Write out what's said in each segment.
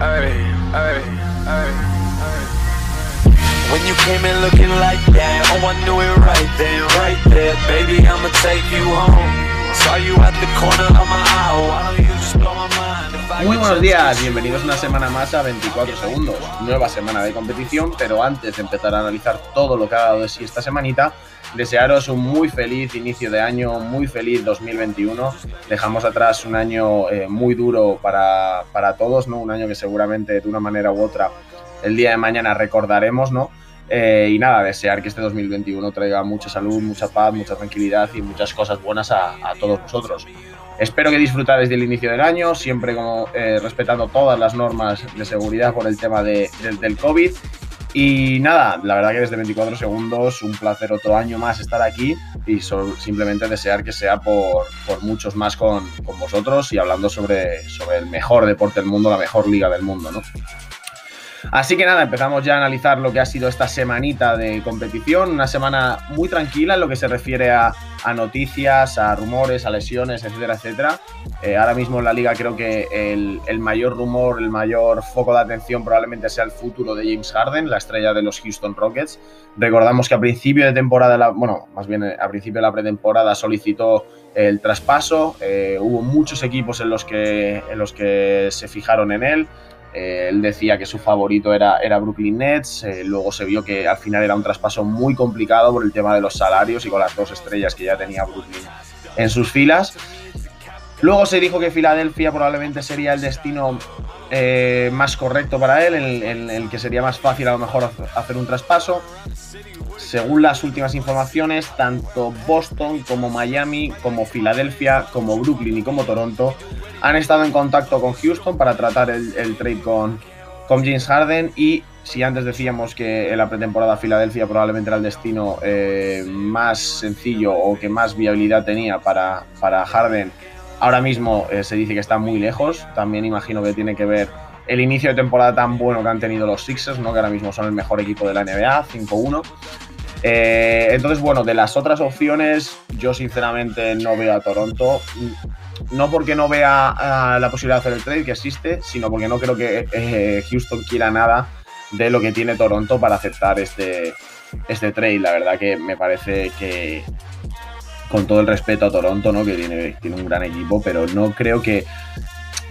ay, ay, ay, When you came in looking like that, oh I knew it right then, right there, baby I'ma take you home. Saw you at the corner of my eye, why don't you just blow my mind? if I Muy buenos días, bienvenidos una semana más a 24 segundos. Nueva semana de competición, pero antes de empezar a analizar todo lo que ha dado de sí esta semanita, desearos un muy feliz inicio de año, muy feliz 2021. Dejamos atrás un año eh, muy duro para, para todos, ¿no? Un año que seguramente de una manera u otra el día de mañana recordaremos, ¿no? Eh, y nada, desear que este 2021 traiga mucha salud, mucha paz, mucha tranquilidad y muchas cosas buenas a, a todos vosotros. Espero que disfrutáis del inicio del año, siempre como eh, respetando todas las normas de seguridad por el tema de- del- del COVID. Y nada, la verdad que desde 24 segundos, un placer otro año más estar aquí y simplemente desear que sea por, por muchos más con, con vosotros y hablando sobre, sobre el mejor deporte del mundo, la mejor liga del mundo, ¿no? Así que nada, empezamos ya a analizar lo que ha sido esta semanita de competición, una semana muy tranquila en lo que se refiere a, a noticias, a rumores, a lesiones, etcétera, etcétera. Eh, ahora mismo en la liga creo que el, el mayor rumor, el mayor foco de atención probablemente sea el futuro de James Harden, la estrella de los Houston Rockets. Recordamos que a principio de temporada, la- bueno, más bien eh, a principio de la pretemporada solicitó el traspaso, eh, hubo muchos equipos en los que, en los que se fijaron en él. Eh, él decía que su favorito era, era Brooklyn Nets. eh, luego se vio que al final era un traspaso muy complicado por el tema de los salarios y con las dos estrellas que ya tenía Brooklyn en sus filas. Luego se dijo que Filadelfia probablemente sería el destino eh, más correcto para él, el, el que sería más fácil a lo mejor hacer un traspaso. Según las últimas informaciones, tanto Boston como Miami, como Filadelfia, como Brooklyn y como Toronto han estado en contacto con Houston para tratar el, trade con, con James Harden y si antes decíamos que en la pretemporada Filadelfia probablemente era el destino eh, más sencillo o que más viabilidad tenía para, para Harden, ahora mismo eh, se dice que está muy lejos. También imagino que tiene que ver el inicio de temporada tan bueno que han tenido los Sixers, ¿no? que ahora mismo son el mejor equipo de la NBA, 5-1. Eh, entonces, bueno, de las otras opciones, yo sinceramente no veo a Toronto. No porque no vea ah, la posibilidad de hacer el trade que existe, sino porque no creo que eh, Houston quiera nada de lo que tiene Toronto para aceptar este, este trade. La verdad que me parece que, con todo el respeto a Toronto, ¿no? que tiene, tiene un gran equipo, pero no creo que,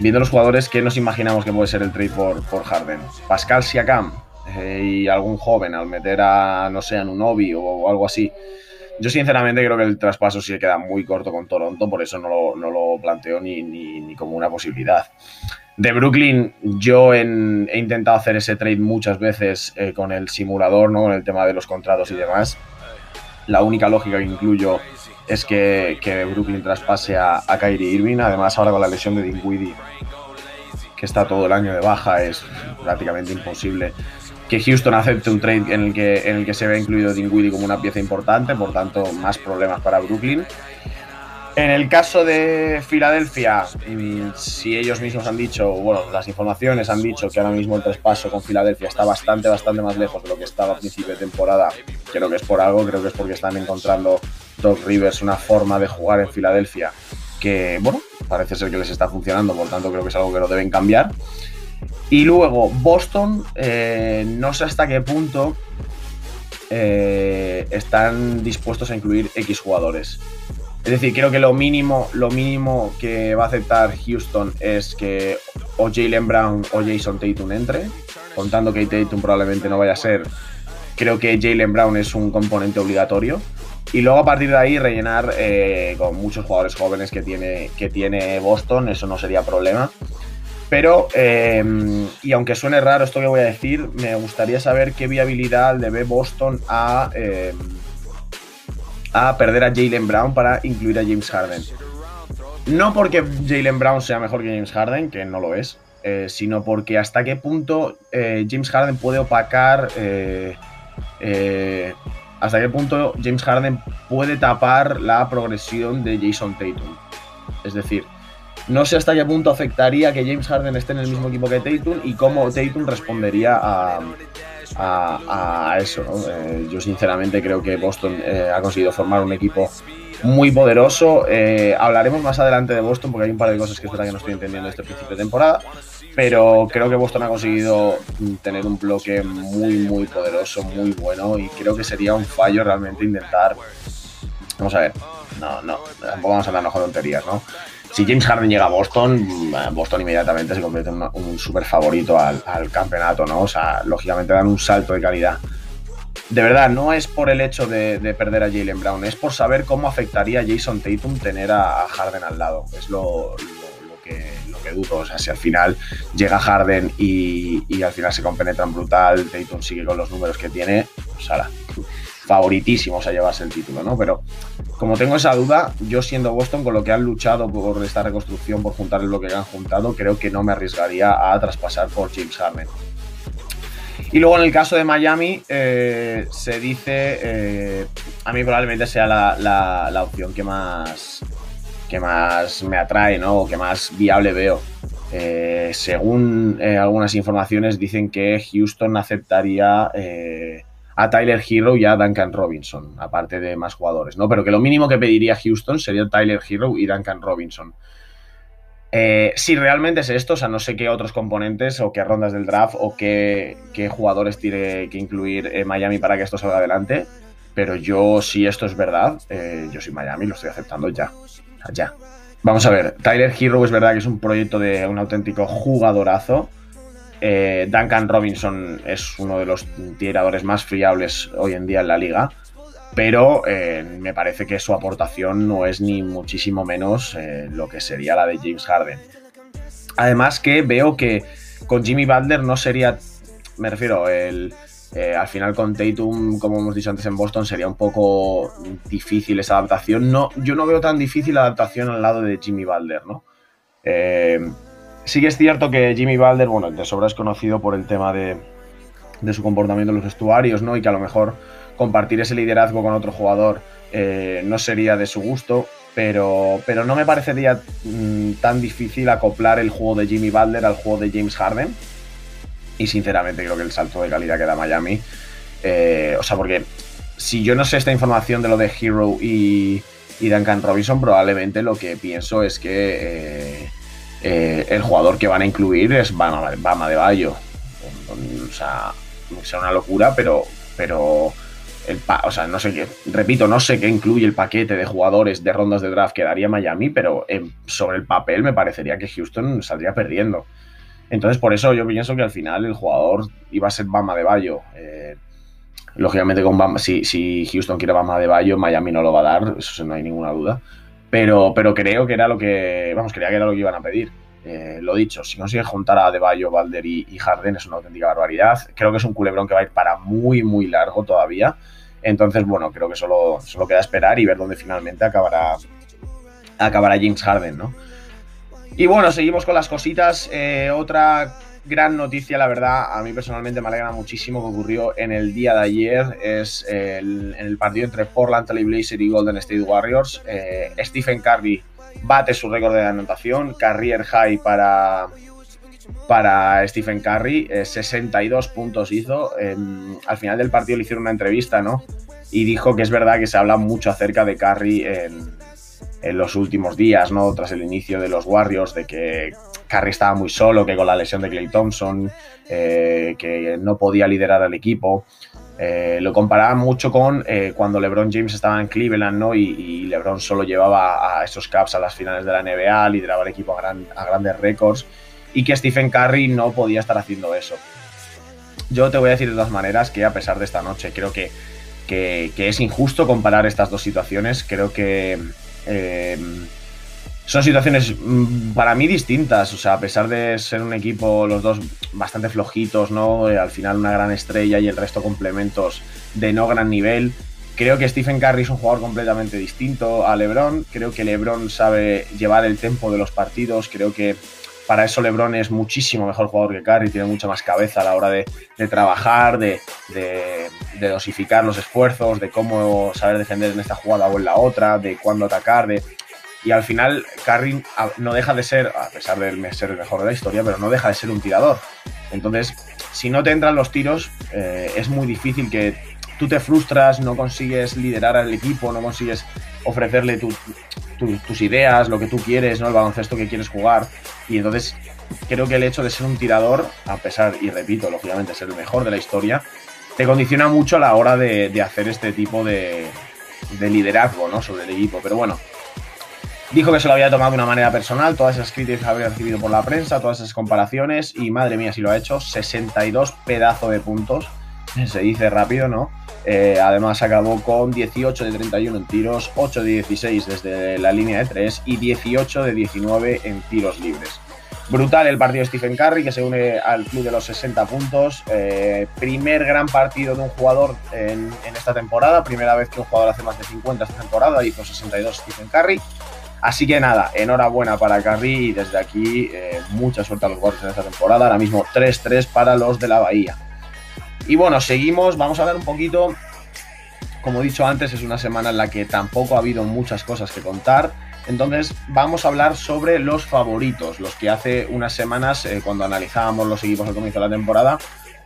viendo los jugadores, que nos imaginamos que puede ser el trade por, por Harden? Pascal Siakam eh, y algún joven al meter a, no sé, a Nunobi o, algo así. Yo sinceramente creo que el traspaso sí queda muy corto con Toronto, por eso no lo, no lo planteo ni, ni, ni como una posibilidad. De Brooklyn, yo en- he intentado hacer ese trade muchas veces eh, con el simulador, ¿no? con el tema de los contratos y demás. La única lógica que incluyo es que, que Brooklyn traspase a, a Kyrie Irving. Además, ahora con la lesión de Dinwiddie, que está todo el año de baja, es prácticamente imposible que Houston acepte un trade en el que, en el que se vea incluido Dinwiddie como una pieza importante, por tanto, más problemas para Brooklyn. En el caso de Filadelfia, mm, si ellos mismos han dicho, bueno, las informaciones han dicho que ahora mismo el traspaso con Filadelfia está bastante, bastante más lejos de lo que estaba a principio de temporada, creo que es por algo, creo que es porque están encontrando Doc Rivers una forma de jugar en Filadelfia que, bueno, parece ser que les está funcionando, por tanto creo que es algo que no deben cambiar. Y luego Boston, eh, no sé hasta qué punto eh, están dispuestos a incluir X jugadores. Es decir, creo que lo mínimo, lo mínimo que va a aceptar Houston es que o Jalen Brown o Jason Tatum entre, contando que Tatum probablemente no vaya a ser. Creo que Jalen Brown es un componente obligatorio. Y luego a partir de ahí rellenar eh, con muchos jugadores jóvenes que tiene, que tiene Boston, eso no sería problema. Pero, eh, y aunque suene raro esto que voy a decir, me gustaría saber qué viabilidad le ve Boston a, eh, a perder a Jalen Brown para incluir a James Harden. No porque Jalen Brown sea mejor que James Harden, que no lo es, eh, sino porque hasta qué punto eh, James Harden puede opacar, hasta qué punto James Harden puede tapar la progresión de Jason Tatum. Es decir, no sé hasta qué punto afectaría que James Harden esté en el mismo equipo que Tatum y cómo Tatum respondería a, a, eso. Eh, yo sinceramente creo que Boston eh, ha conseguido formar un equipo muy poderoso. Eh, hablaremos más adelante de Boston porque hay un par de cosas que que no estoy entendiendo este principio de temporada. Pero creo que Boston ha conseguido tener un bloque muy, muy poderoso, muy bueno, y creo que sería un fallo realmente intentar. Vamos a ver, no, no, tampoco vamos a andarnos con tonterías, ¿no? Si James Harden llega a Boston, mm, Boston inmediatamente se convierte en un super favorito al, al campeonato, ¿no? O sea, lógicamente dan un salto de calidad de verdad, no es por el hecho de, perder a Jalen Brown, es por saber cómo afectaría a Jason Tatum tener a, Harden al lado. Es lo, que, dudo. O sea, si al final llega Harden y, al final se compenetran brutal, Tatum sigue con los números que tiene, pues ahora, favoritísimos a llevarse el título, ¿no? Pero como tengo esa duda, yo siendo Boston, con lo que han luchado por esta reconstrucción, por juntar bloque que han juntado, creo que no me arriesgaría a traspasar por James Harden. Y luego en el caso de Miami, eh, se dice, eh, a mí probablemente sea la, opción que más, que más me atrae, ¿no? O que más viable veo. Eh, según algunas informaciones, dicen que Houston aceptaría a Tyler Hero y a Duncan Robinson, aparte de más jugadores, ¿no? Pero que lo mínimo que pediría Houston sería Tyler Hero y Duncan Robinson. Eh, si realmente es esto, o sea, no sé qué otros componentes o qué rondas del draft o qué, jugadores tiene que incluir eh, Miami para que esto salga adelante, pero yo, si esto es verdad, eh, yo soy Miami, lo estoy aceptando ya. Ya. Vamos a ver, Tyler Hero es verdad que es un proyecto de un auténtico jugadorazo. Duncan Robinson es uno de los tiradores más fiables hoy en día en la liga pero eh, me parece que su aportación no es ni muchísimo menos eh, lo que sería la de James Harden. Además que veo que con Jimmy Butler no sería, me refiero, el, eh, al final con Tatum, como hemos dicho antes en Boston, sería un poco difícil esa adaptación. No, yo no veo tan difícil la adaptación al lado de Jimmy Butler, ¿no? sí que es cierto que Jimmy Butler, bueno, de sobra es conocido por el tema de, de su comportamiento en los vestuarios, ¿no? Y que a lo mejor compartir ese liderazgo con otro jugador eh, no sería de su gusto, pero, pero no me parecería mm, tan difícil acoplar el juego de Jimmy Butler al juego de James Harden. Y sinceramente creo que el salto de calidad que da Miami, eh, o sea, porque si yo no sé esta información de lo de Hero y, Duncan Robinson, probablemente lo que pienso es que eh, el jugador que van a incluir es Bama, de Bayo. O sea, sea una locura, pero, pero o sea, no sé qué, repito, no sé qué incluye el paquete de jugadores de rondas de draft que daría Miami, pero sobre el papel me parecería que Houston saldría perdiendo. Entonces, por eso yo pienso que al final el jugador iba a ser Bama de Bayo. Eh, lógicamente, con Bama, si, si, Houston quiere Bama de Bayo, Miami no lo va a dar, eso no hay ninguna duda. Pero, pero creo que era lo que, vamos, creía que era lo que iban a pedir. Eh, lo dicho, si consiguen juntar a De Bayo, Balder y, y Harden es una auténtica barbaridad. Creo que es un culebrón que va a ir para muy, muy largo todavía. Entonces, bueno, creo que solo, solo queda esperar y ver dónde finalmente acabará, acabará James Harden, ¿no? Y bueno, seguimos con las cositas. Eh, otra gran noticia, la verdad, a mí personalmente me alegra muchísimo que ocurrió en el día de ayer. Es el, en el partido entre Portland Trail Blazers y Golden State Warriors. Eh, Stephen Curry bate su récord de anotación, career high para, para Stephen Curry, 62 eh, puntos hizo. al final del partido le hicieron una entrevista, ¿no? Y dijo que es verdad que se habla mucho acerca de Curry en, los últimos días, ¿no? Tras el inicio de los Warriors, de que Curry estaba muy solo, que con la lesión de Clay Thompson, eh, que no podía liderar al equipo. Eh, lo comparaba mucho con cuando LeBron James estaba en Cleveland, ¿no? Y, LeBron solo llevaba a esos Caps a las finales de la NBA, lideraba el equipo a grandes récords y que Stephen Curry no podía estar haciendo eso. Yo te voy a decir de todas maneras que a pesar de esta noche, creo que, que, es injusto comparar estas dos situaciones. Creo que eh, son situaciones mm, para mí distintas. O sea, a pesar de ser un equipo, los dos bastante flojitos, ¿no? Eh, al final una gran estrella y el resto complementos de no gran nivel. Creo que Stephen Curry es un jugador completamente distinto a LeBron. Creo que LeBron sabe llevar el tempo de los partidos. Creo que para eso LeBron es muchísimo mejor jugador que Curry, tiene mucha más cabeza a la hora de, trabajar, de, dosificar los esfuerzos, de cómo saber defender en esta jugada o en la otra, de cuándo atacar, de... Y al final, Curry no deja de ser, a pesar de ser el mejor de la historia, pero no deja de ser un tirador. Entonces, si no te entran los tiros, eh, es muy difícil que tú te frustras, no consigues liderar al equipo, no consigues ofrecerle tus ideas, lo que tú quieres, ¿no? El baloncesto que quieres jugar. Y entonces creo que el hecho de ser un tirador, a pesar, y repito, lógicamente ser el mejor de la historia, te condiciona mucho a la hora de, hacer este tipo de, de liderazgo, ¿no? Sobre el equipo. Pero bueno, Dijo que se lo había tomado de una manera personal, todas esas críticas que había recibido por la prensa, todas esas comparaciones, y madre mía si lo ha hecho, 62 pedazos de puntos, se dice rápido, ¿no? Eh, además acabó con 18 de 31 en tiros, 8 de 16 desde la línea de 3 y 18 de 19 en tiros libres. Brutal el partido de Stephen Curry, que se une al club de los 60 puntos. Eh, primer gran partido de un jugador en, esta temporada. Primera vez que un jugador hace más de 50 esta temporada. Hizo 62 Stephen Curry. Así que nada, enhorabuena para Carri y desde aquí eh, mucha suerte a los Warriors en esta temporada. Ahora mismo 3-3 para los de la Bahía. Y bueno, seguimos, vamos a ver un poquito, como he dicho antes, es una semana en la que tampoco ha habido muchas cosas que contar. Entonces vamos a hablar sobre los favoritos, los que hace unas semanas, eh, cuando analizábamos los equipos al comienzo de la temporada,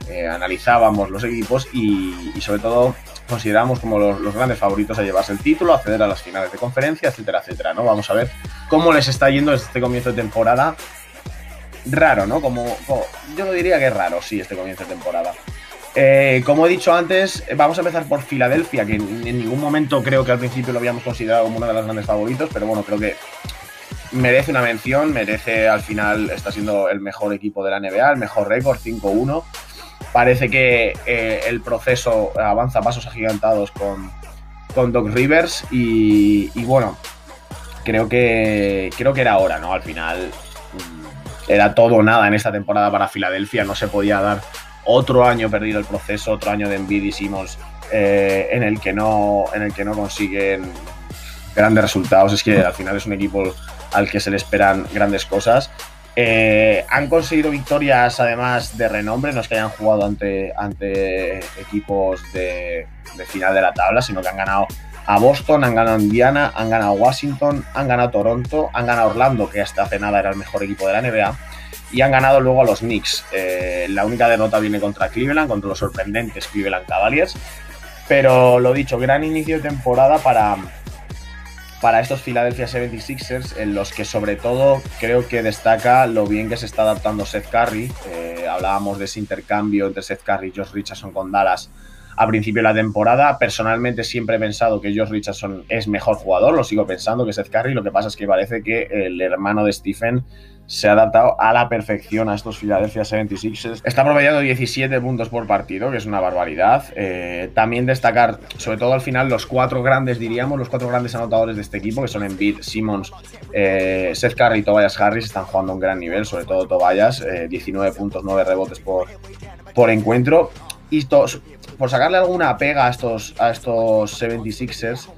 eh, analizábamos los equipos y, sobre todo consideramos como los, grandes favoritos a llevarse el título, acceder a las finales de conferencia, etcétera, etcétera, ¿no? Vamos a ver cómo les está yendo este comienzo de temporada. Raro, ¿no? Como, yo no diría que es raro, sí, este comienzo de temporada. Eh, como he dicho antes, vamos a empezar por Filadelfia, que en, ningún momento creo que al principio lo habíamos considerado como uno de los grandes favoritos, pero bueno, creo que merece una mención, merece al final, está siendo el mejor equipo de la NBA, el mejor récord, 5-1 parece que eh, el proceso avanza pasos agigantados con, con Doc Rivers y, bueno, creo que, creo que era hora, ¿no? Al final era todo o nada en esta temporada para Filadelfia, no se podía dar otro año perdido el proceso, otro año de Embiid y eh, en, el que no, en el que no consiguen grandes resultados. Es que al final es un equipo al que se le esperan grandes cosas. Eh, han conseguido victorias además de renombre, no es que hayan jugado ante, ante equipos de, final de la tabla, sino que han ganado a Boston, han ganado a Indiana, han ganado a Washington, han ganado a Toronto, han ganado a Orlando, que hasta hace nada era el mejor equipo de la NBA, y han ganado luego a los Knicks. Eh, la única derrota viene contra Cleveland, contra los sorprendentes Cleveland Cavaliers. Pero lo dicho, gran inicio de temporada para, para estos Philadelphia 76ers, en los que sobre todo creo que destaca lo bien que se está adaptando Seth Curry. Eh, hablábamos de ese intercambio entre Seth Curry y Josh Richardson con Dallas a principio de la temporada. Personalmente siempre he pensado que Josh Richardson es mejor jugador, lo sigo pensando que Seth Curry. Lo que pasa es que parece que el hermano de Stephen se ha adaptado a la perfección a estos Philadelphia 76ers. Está promediando 17 puntos por partido, que es una barbaridad. Eh, también destacar, sobre todo al final, los cuatro grandes, diríamos, los cuatro grandes anotadores de este equipo, que son Embiid, Simmons, eh, Seth Curry y Tobias Harris, están jugando a un gran nivel, sobre todo Tobias, 19 eh, puntos, 9 rebotes por, por encuentro. Y por sacarle alguna pega a estos, a estos 76ers,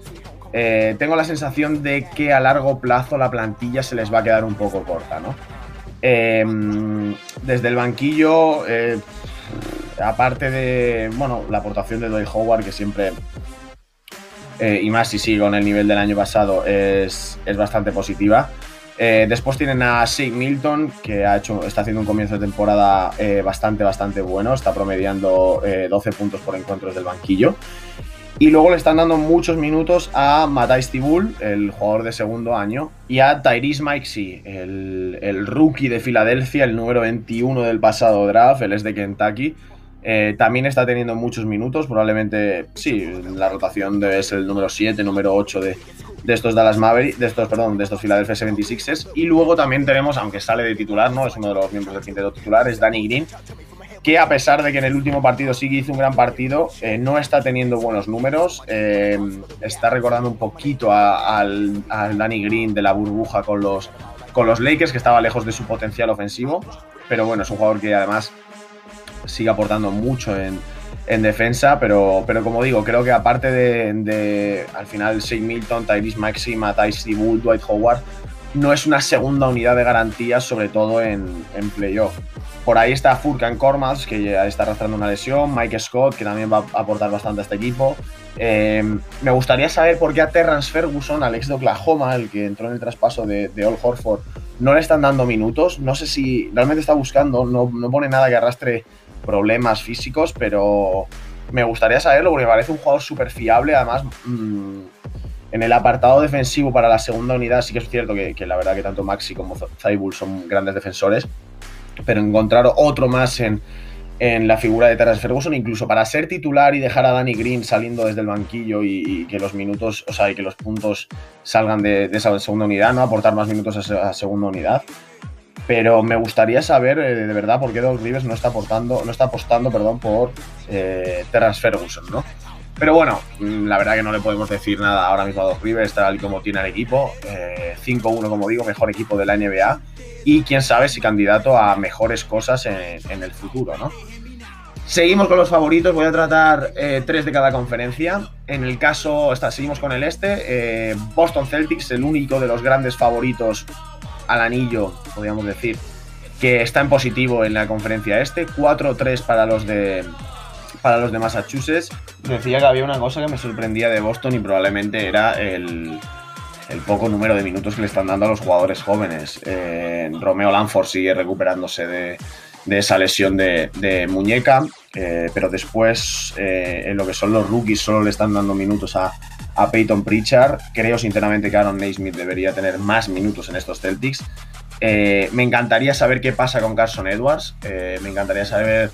eh, tengo la sensación de que a largo plazo la plantilla se les va a quedar un poco corta, ¿no? Em, desde el banquillo, eh, aparte de, bueno, la aportación de Dwight Howard, que siempre, eh, y más si sigue con el nivel del año pasado, es, bastante positiva. Después tienen a Sig Milton, que está haciendo un comienzo de temporada bastante, bastante bueno. Está promediando 12 puntos por encuentros del banquillo. Y luego le están dando muchos minutos a Matthijs Tibul, el jugador de segundo año, y a Tyrese Maxey, el, el, rookie de Filadelfia, el número 21 del pasado draft, él es de Kentucky. Eh, también está teniendo muchos minutos, probablemente, sí, la rotación debe ser el número 7, número 8 de, de estos Dallas Mavericks, de estos, perdón, de estos Philadelphia 76ers. Y luego también tenemos, aunque sale de titular, ¿no? Es uno de los miembros del quinteto titular, es Danny Green, que a pesar de que en el último partido sí que hizo un gran partido, eh, no está teniendo buenos números. Eh, está recordando un poquito al, Danny Green de la burbuja con los, con los Lakers, que estaba lejos de su potencial ofensivo. Pero bueno, es un jugador que además sigue aportando mucho en, defensa, pero, pero como digo, creo que aparte de, al final Shane Milton, Tyrese Maxey, Matthijs Wood, Dwight Howard, no es una segunda unidad de garantía, sobre todo en, en playoff. Por ahí está Furkan Kormaz, que ya está arrastrando una lesión, Mike Scott, que también va a aportar bastante a este equipo. Em, me gustaría saber por qué a Terrence Ferguson, al ex de Oklahoma, el que entró en el traspaso de, de Old Horford, no le están dando minutos. No sé si realmente está buscando, no, pone nada que arrastre problemas físicos, pero me gustaría saberlo porque me parece un jugador súper fiable. Además, mm, En el apartado defensivo para la segunda unidad sí que es cierto que, la verdad que tanto Maxi como Zaibul son grandes defensores, pero encontrar otro más en, en la figura de Terence Ferguson, incluso para ser titular y dejar a Danny Green saliendo desde el banquillo y, que los minutos, o sea, y que los puntos salgan de, esa segunda unidad, ¿no? Aportar más minutos a esa segunda unidad. Pero me gustaría saber eh, de verdad por qué Doc Rivers no está aportando, no está apostando, perdón, por eh, Terence Ferguson, ¿no? Pero bueno, mm, la verdad que no le podemos decir nada ahora mismo a Doc Rivers, tal y como tiene el equipo. 5-1, eh, como digo, mejor equipo de la NBA. Y quién sabe si candidato a mejores cosas en, el futuro, ¿no? Seguimos con los favoritos, voy a tratar eh, tres de cada conferencia. En el caso, está, seguimos con el este. Boston Celtics, el único de los grandes favoritos al anillo, podríamos decir, que está en positivo en la conferencia este. 4-3 para los de para los de Massachusetts. Decía que había una cosa que me sorprendía de Boston y probablemente era el, poco número de minutos que le están dando a los jugadores jóvenes. Eh, Romeo Lanford sigue recuperándose de, esa lesión de, muñeca, eh, pero después eh, en lo que son los rookies solo le están dando minutos a, a Peyton Pritchard. Creo sinceramente que Aaron Naismith debería tener más minutos en estos Celtics. me encantaría saber qué pasa con Carson Edwards. me encantaría saber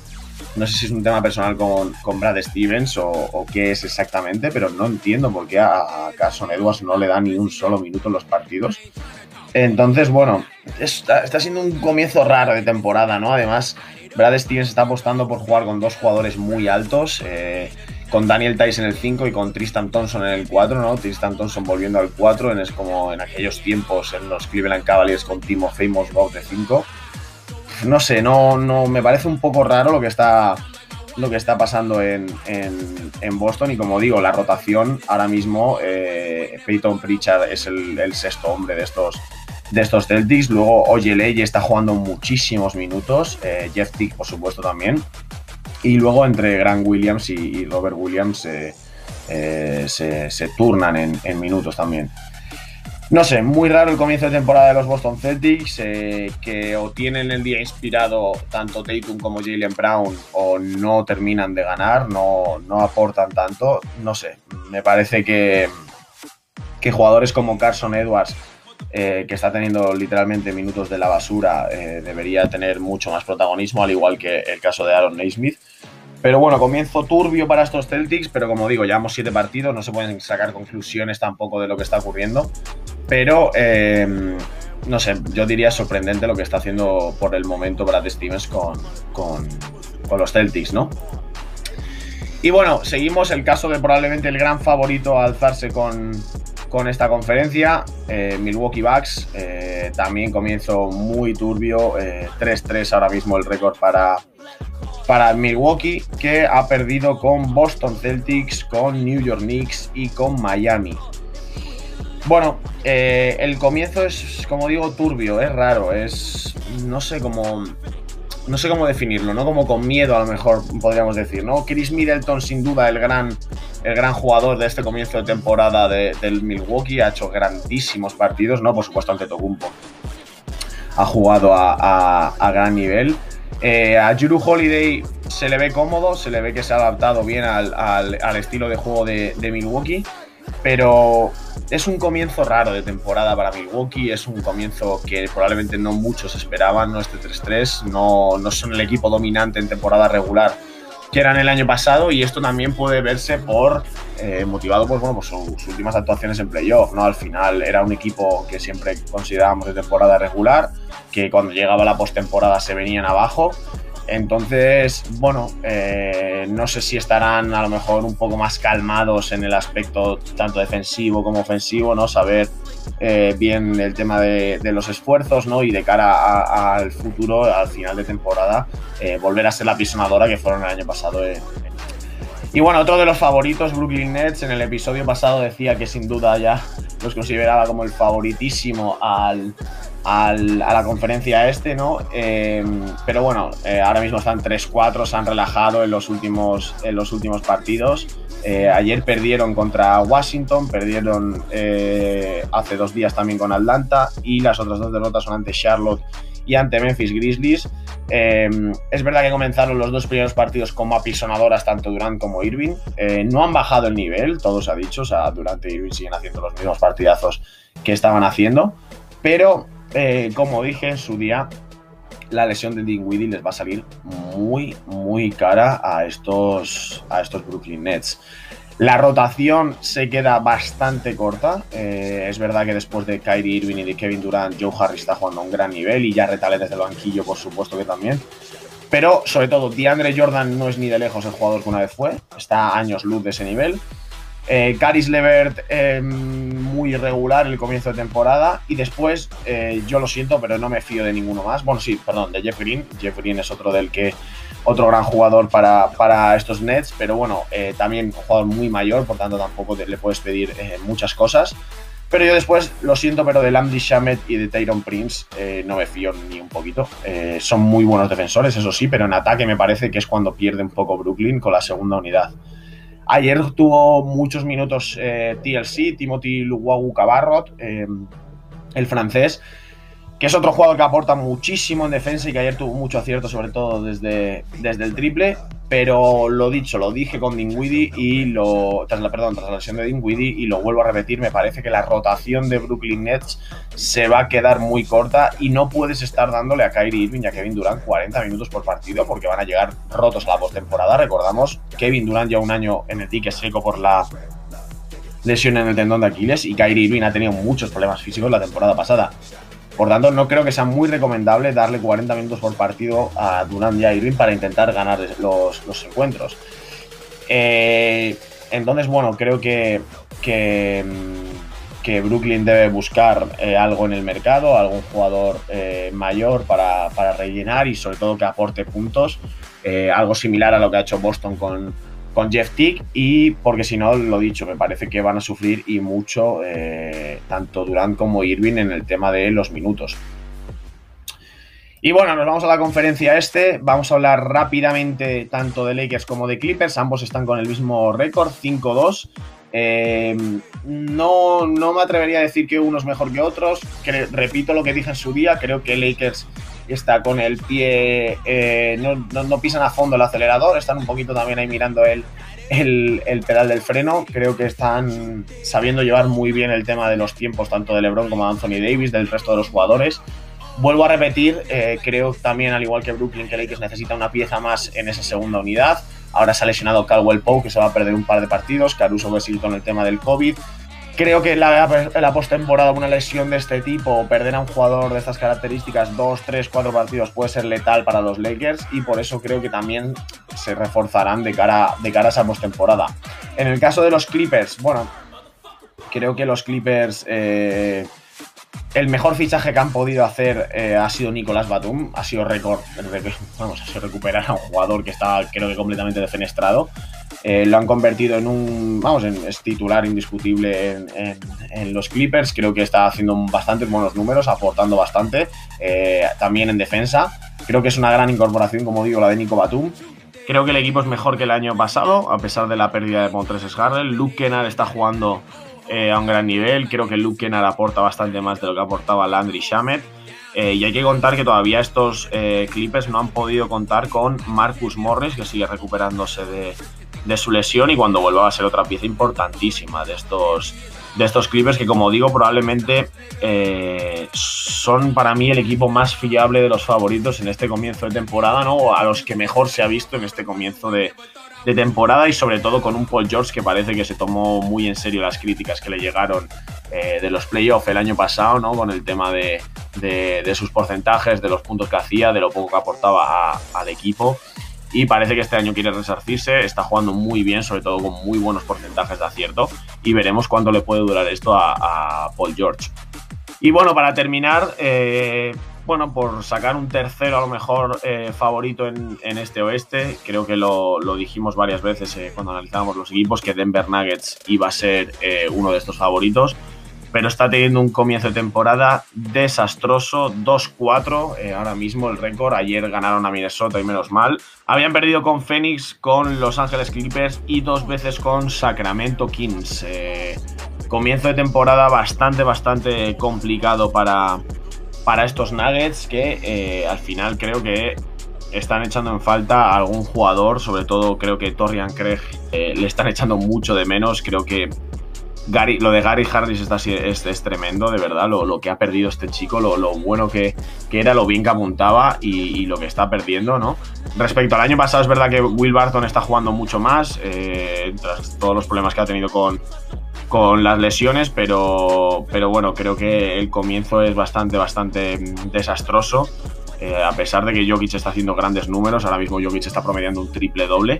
no sé si es un tema personal con, Brad Stevens o, qué es exactamente, pero no entiendo por qué a, Carson Edwards no le da ni un solo minuto en los partidos. Entonces, bueno, está, siendo un comienzo raro de temporada, ¿no? Además, Brad Stevens está apostando por jugar con dos jugadores muy altos, eh, con Daniel Tice en el 5 y con Tristan Thompson en el 4, ¿no? Tristan Thompson volviendo al 4, en, es como en aquellos tiempos en los Cleveland Cavaliers con Timo Famous Bob de 5 no sé, no, no, me parece un poco raro lo que está, lo que está pasando en, Boston y como digo, la rotación ahora mismo, eh, Peyton Pritchard es el, sexto hombre de estos, de estos Celtics, luego Oyeley está jugando muchísimos minutos, eh, Jeff Tick por supuesto también, y luego entre Grant Williams y, Robert Williams eh, se, turnan en minutos también. No sé, muy raro el comienzo de temporada de los Boston Celtics, eh, que o tienen el día inspirado tanto Tatum como Jalen Brown o no terminan de ganar, no, no aportan tanto. No sé, me parece que, que jugadores como Carson Edwards, eh, que está teniendo literalmente minutos de la basura, eh, debería tener mucho más protagonismo, al igual que el caso de Aaron Naismith. Pero bueno, comienzo turbio para estos Celtics, pero como digo, llevamos siete partidos, no se pueden sacar conclusiones tampoco de lo que está ocurriendo. Pero, em, no sé, yo diría sorprendente lo que está haciendo por el momento Brad Stevens con, con, los Celtics, ¿no? Y bueno, seguimos el caso de probablemente el gran favorito a alzarse con, esta conferencia, eh, Milwaukee Bucks. Eh, también comienzo muy turbio, 3-3 eh, ahora mismo el récord para, para Milwaukee, que ha perdido con Boston Celtics, con New York Knicks y con Miami. Bueno, eh, el comienzo es, como digo, turbio, es raro, es. No sé cómo. No sé cómo definirlo, ¿no? Como con miedo, a lo mejor podríamos decir, ¿no? Chris Middleton, sin duda, el gran, el gran jugador de este comienzo de temporada del Milwaukee, ha hecho grandísimos partidos, ¿no? Por supuesto, ante Tocumpo. Ha jugado a, gran nivel. Eh, a Juru Holiday se le ve cómodo, se le ve que se ha adaptado bien al, estilo de juego de, Milwaukee, pero es un comienzo raro de temporada para Milwaukee, es un comienzo que probablemente no muchos esperaban, ¿no? Este 3-3, no, no son el equipo dominante en temporada regular que eran el año pasado y esto también puede verse por eh, motivado pues, bueno, por sus, últimas actuaciones en playoff, ¿no? Al final era un equipo que siempre considerábamos de temporada regular, que cuando llegaba la postemporada se venían abajo entonces, bueno, eh, no sé si estarán a lo mejor un poco más calmados en el aspecto tanto defensivo como ofensivo, ¿no? Saber eh, bien el tema de, los esfuerzos, ¿no? Y de cara al futuro, al final de temporada, eh, volver a ser la pisonadora que fueron el año pasado. Y bueno, otro de los favoritos, Brooklyn Nets, en el episodio pasado decía que sin duda ya los consideraba como el favoritísimo al, a la conferencia este, ¿no? Eh, pero bueno, eh, ahora mismo están 3-4, se han relajado en los últimos, en los últimos partidos. Eh, ayer perdieron contra Washington, perdieron hace dos días también con Atlanta y las otras dos derrotas son ante Charlotte y ante Memphis Grizzlies. Es verdad que comenzaron los dos primeros partidos como apisonadoras, tanto Durant como Irving. Eh, no han bajado el nivel, todo se ha dicho. O sea, Durant y Irving siguen haciendo los mismos partidazos que estaban haciendo. Pero, eh, como dije en su día, la lesión de Dinwiddie les va a salir muy, muy cara a estos, a estos Brooklyn Nets. La rotación se queda bastante corta. Eh, es verdad que después de Kyrie Irving y de Kevin Durant, Joe Harris está jugando a un gran nivel y ya retale desde el banquillo, por supuesto que también. Pero sobre todo, DeAndre Jordan no es ni de lejos el jugador que una vez fue. Está años luz de ese nivel. Eh, Caris Levert eh, muy irregular el comienzo de temporada y después, eh, yo lo siento, pero no me fío de ninguno más. Bueno, sí, perdón, de Jeff Green. Jeff Green es otro del que otro gran jugador para, estos Nets, pero bueno, eh, también un jugador muy mayor, por tanto tampoco le puedes pedir eh, muchas cosas. Pero yo después, lo siento, pero de Lamdy Shamet y de Tyron Prince eh, no me fío ni un poquito. son muy buenos defensores, eso sí, pero en ataque me parece que es cuando pierde un poco Brooklyn con la segunda unidad. Ayer tuvo muchos minutos TLC, Timothy Luwagu Cabarrot, el francés, que es otro jugador que aporta muchísimo en defensa y que ayer tuvo mucho acierto, sobre todo desde, desde el triple. Pero lo dicho, lo dije con Dinwiddie y lo. Tras la, perdón, tras la lesión de Dinwiddie y lo vuelvo a repetir, me parece que la rotación de Brooklyn Nets se va a quedar muy corta y no puedes estar dándole a Kyrie Irving y a Kevin Durant 40 minutos por partido porque van a llegar rotos a la postemporada. Recordamos, Kevin Durant ya un año en el dique seco por la lesión en el tendón de Aquiles y Kyrie Irving ha tenido muchos problemas físicos la temporada pasada. Por tanto, no creo que sea muy recomendable darle 40 minutos por partido a Durant y a Irving para intentar ganar los, encuentros. Eh, entonces, bueno, creo que, que, mm, Brooklyn debe buscar eh, algo en el mercado, algún jugador eh, mayor para, para, rellenar y sobre todo que aporte puntos. algo similar a lo que ha hecho Boston con, con Jeff Tick y porque si no, lo dicho, me parece que van a sufrir y mucho eh, tanto Durant como Irving en el tema de los minutos. Y bueno, nos vamos a la conferencia este, vamos a hablar rápidamente tanto de Lakers como de Clippers, ambos están con el mismo récord, 5-2. Eh, no, no me atrevería a decir que uno es mejor que otros, repito lo que dije en su día, creo que Lakers está con el pie, eh, no, pisan a fondo el acelerador, están un poquito también ahí mirando el, el, pedal del freno. Creo que están sabiendo llevar muy bien el tema de los tiempos, tanto de LeBron como de Anthony Davis, del resto de los jugadores. Vuelvo a repetir, eh, creo también, al igual que Brooklyn, que Lakers necesita una pieza más en esa segunda unidad. Ahora se ha lesionado Caldwell Poe, que se va a perder un par de partidos. Caruso sigue con el tema del COVID. Creo que la, la postemporada, una lesión de este tipo, perder a un jugador de estas características, dos, tres, cuatro partidos, puede ser letal para los Lakers y por eso creo que también se reforzarán de cara, de cara a esa postemporada. En el caso de los Clippers, bueno, creo que los Clippers. Eh, el mejor fichaje que han podido hacer eh, ha sido Nicolás Batum. Ha sido récord. Vamos, ha sido recuperar a un jugador que estaba, creo que, completamente defenestrado. Eh, lo han convertido en un. Vamos, es titular indiscutible en, los Clippers. Creo que está haciendo bastantes buenos números, aportando bastante. Eh, también en defensa. Creo que es una gran incorporación, como digo, la de Nico Batum. Creo que el equipo es mejor que el año pasado, a pesar de la pérdida de Montres Harrell. Luke Kennard está jugando eh, a un gran nivel. Creo que Luke Kennard aporta bastante más de lo que aportaba Landry Shamet. y hay que contar que todavía estos Clippers no han podido contar con Marcus Morris, que sigue recuperándose de, de su lesión y cuando vuelva a ser otra pieza importantísima de estos, de estos Clippers que como digo probablemente eh, son para mí el equipo más fiable de los favoritos en este comienzo de temporada, ¿no? A los que mejor se ha visto en este comienzo de, temporada y sobre todo con un Paul George que parece que se tomó muy en serio las críticas que le llegaron eh, de los playoffs el año pasado, ¿no? Con el tema de, de, sus porcentajes, de los puntos que hacía, de lo poco que aportaba al equipo y parece que este año quiere resarcirse, está jugando muy bien, sobre todo con muy buenos porcentajes de acierto y veremos cuánto le puede durar esto a, Paul George. Y bueno, para terminar, eh, bueno, por sacar un tercero a lo mejor eh, favorito en, este oeste, creo que lo, dijimos varias veces eh, cuando analizábamos los equipos, que Denver Nuggets iba a ser uno de estos favoritos pero está teniendo un comienzo de temporada desastroso, 2-4 eh, ahora mismo el récord, ayer ganaron a Minnesota y menos mal, habían perdido con Phoenix, con Los Ángeles Clippers y dos veces con Sacramento Kings. Eh, comienzo de temporada bastante, bastante complicado para, para estos Nuggets que eh, al final creo que están echando en falta a algún jugador, sobre todo creo que Torian Craig le están echando mucho de menos, creo que Gary, lo de Gary Harris está, es, es tremendo, de verdad, lo, lo, que ha perdido este chico, lo, lo bueno que, que, era, lo bien que apuntaba y, lo que está perdiendo, ¿no? Respecto al año pasado, es verdad que Will Barton está jugando mucho más, eh, tras todos los problemas que ha tenido con, con las lesiones, pero, pero bueno, creo que el comienzo es bastante, bastante desastroso. Eh, a pesar de que Jokic está haciendo grandes números, ahora mismo Jokic está promediando un triple doble.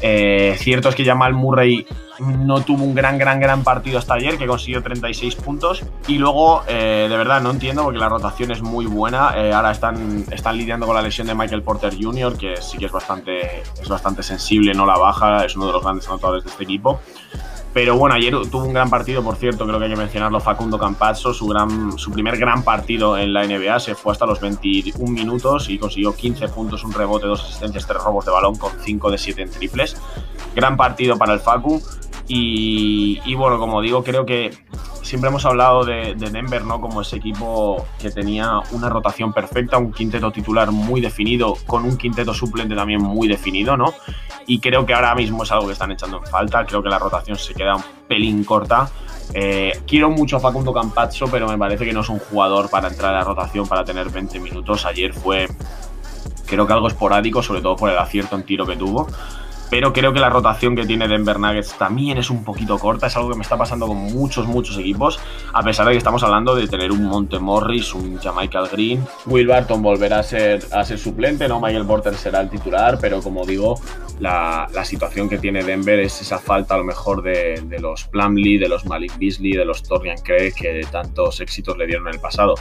Eh, cierto es que Jamal Murray no tuvo un gran, gran, gran partido hasta ayer, que consiguió 36 puntos. Y luego, eh, de verdad, no entiendo porque la rotación es muy buena. Ahora están, están lidiando con la lesión de Michael Porter Jr., que sí que es bastante, es bastante sensible, no la baja, es uno de los grandes anotadores de este equipo. Pero bueno, ayer tuvo un gran partido, por cierto, creo que hay que mencionarlo, Facundo Campazzo, su, gran, su primer gran partido en la NBA, se fue hasta los 21 minutos y consiguió 15 puntos, un rebote, dos asistencias, tres robos de balón con 5 de 7 en triples. Gran partido para el Facu y, y bueno, como digo, creo que siempre hemos hablado de, de, Denver, ¿no? Como ese equipo que tenía una rotación perfecta, un quinteto titular muy definido, con un quinteto suplente también muy definido, ¿no? Y creo que ahora mismo es algo que están echando en falta. Creo que la rotación se queda un pelín corta. Eh, quiero mucho a Facundo Campazzo, pero me parece que no es un jugador para entrar a la rotación para tener 20 minutos. Ayer fue, creo que algo esporádico, sobre todo por el acierto en tiro que tuvo pero creo que la rotación que tiene Denver Nuggets también es un poquito corta, es algo que me está pasando con muchos, muchos equipos, a pesar de que estamos hablando de tener un Monte Morris, un Jamaica Green, Will Barton volverá a ser, a ser suplente, ¿no? Michael Porter será el titular, pero como digo, la, situación que tiene Denver es esa falta a lo mejor de, de los Plumlee, de los Malik Beasley, de los Torian Craig, que tantos éxitos le dieron en el pasado.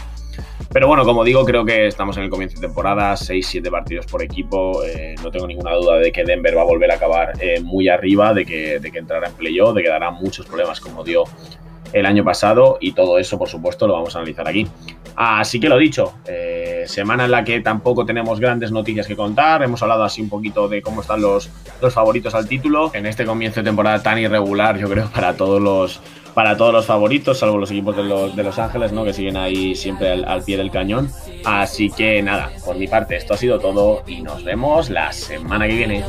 Pero bueno, como digo, creo que estamos en el comienzo de temporada, 6-7 partidos por equipo. Eh, no tengo ninguna duda de que Denver va a volver a acabar eh, muy arriba, de que, de que entrará en playoff, de que dará muchos problemas como dio el año pasado y todo eso, por supuesto, lo vamos a analizar aquí. Así que lo dicho, eh, semana en la que tampoco tenemos grandes noticias que contar, hemos hablado así un poquito de cómo están los, los favoritos al título. En este comienzo de temporada tan irregular, yo creo, para todos los para todos los favoritos, salvo los equipos de los, de los Ángeles, ¿no? que siguen ahí siempre al, pie del cañón. Así que nada, por mi parte, esto ha sido todo y nos vemos la semana que viene.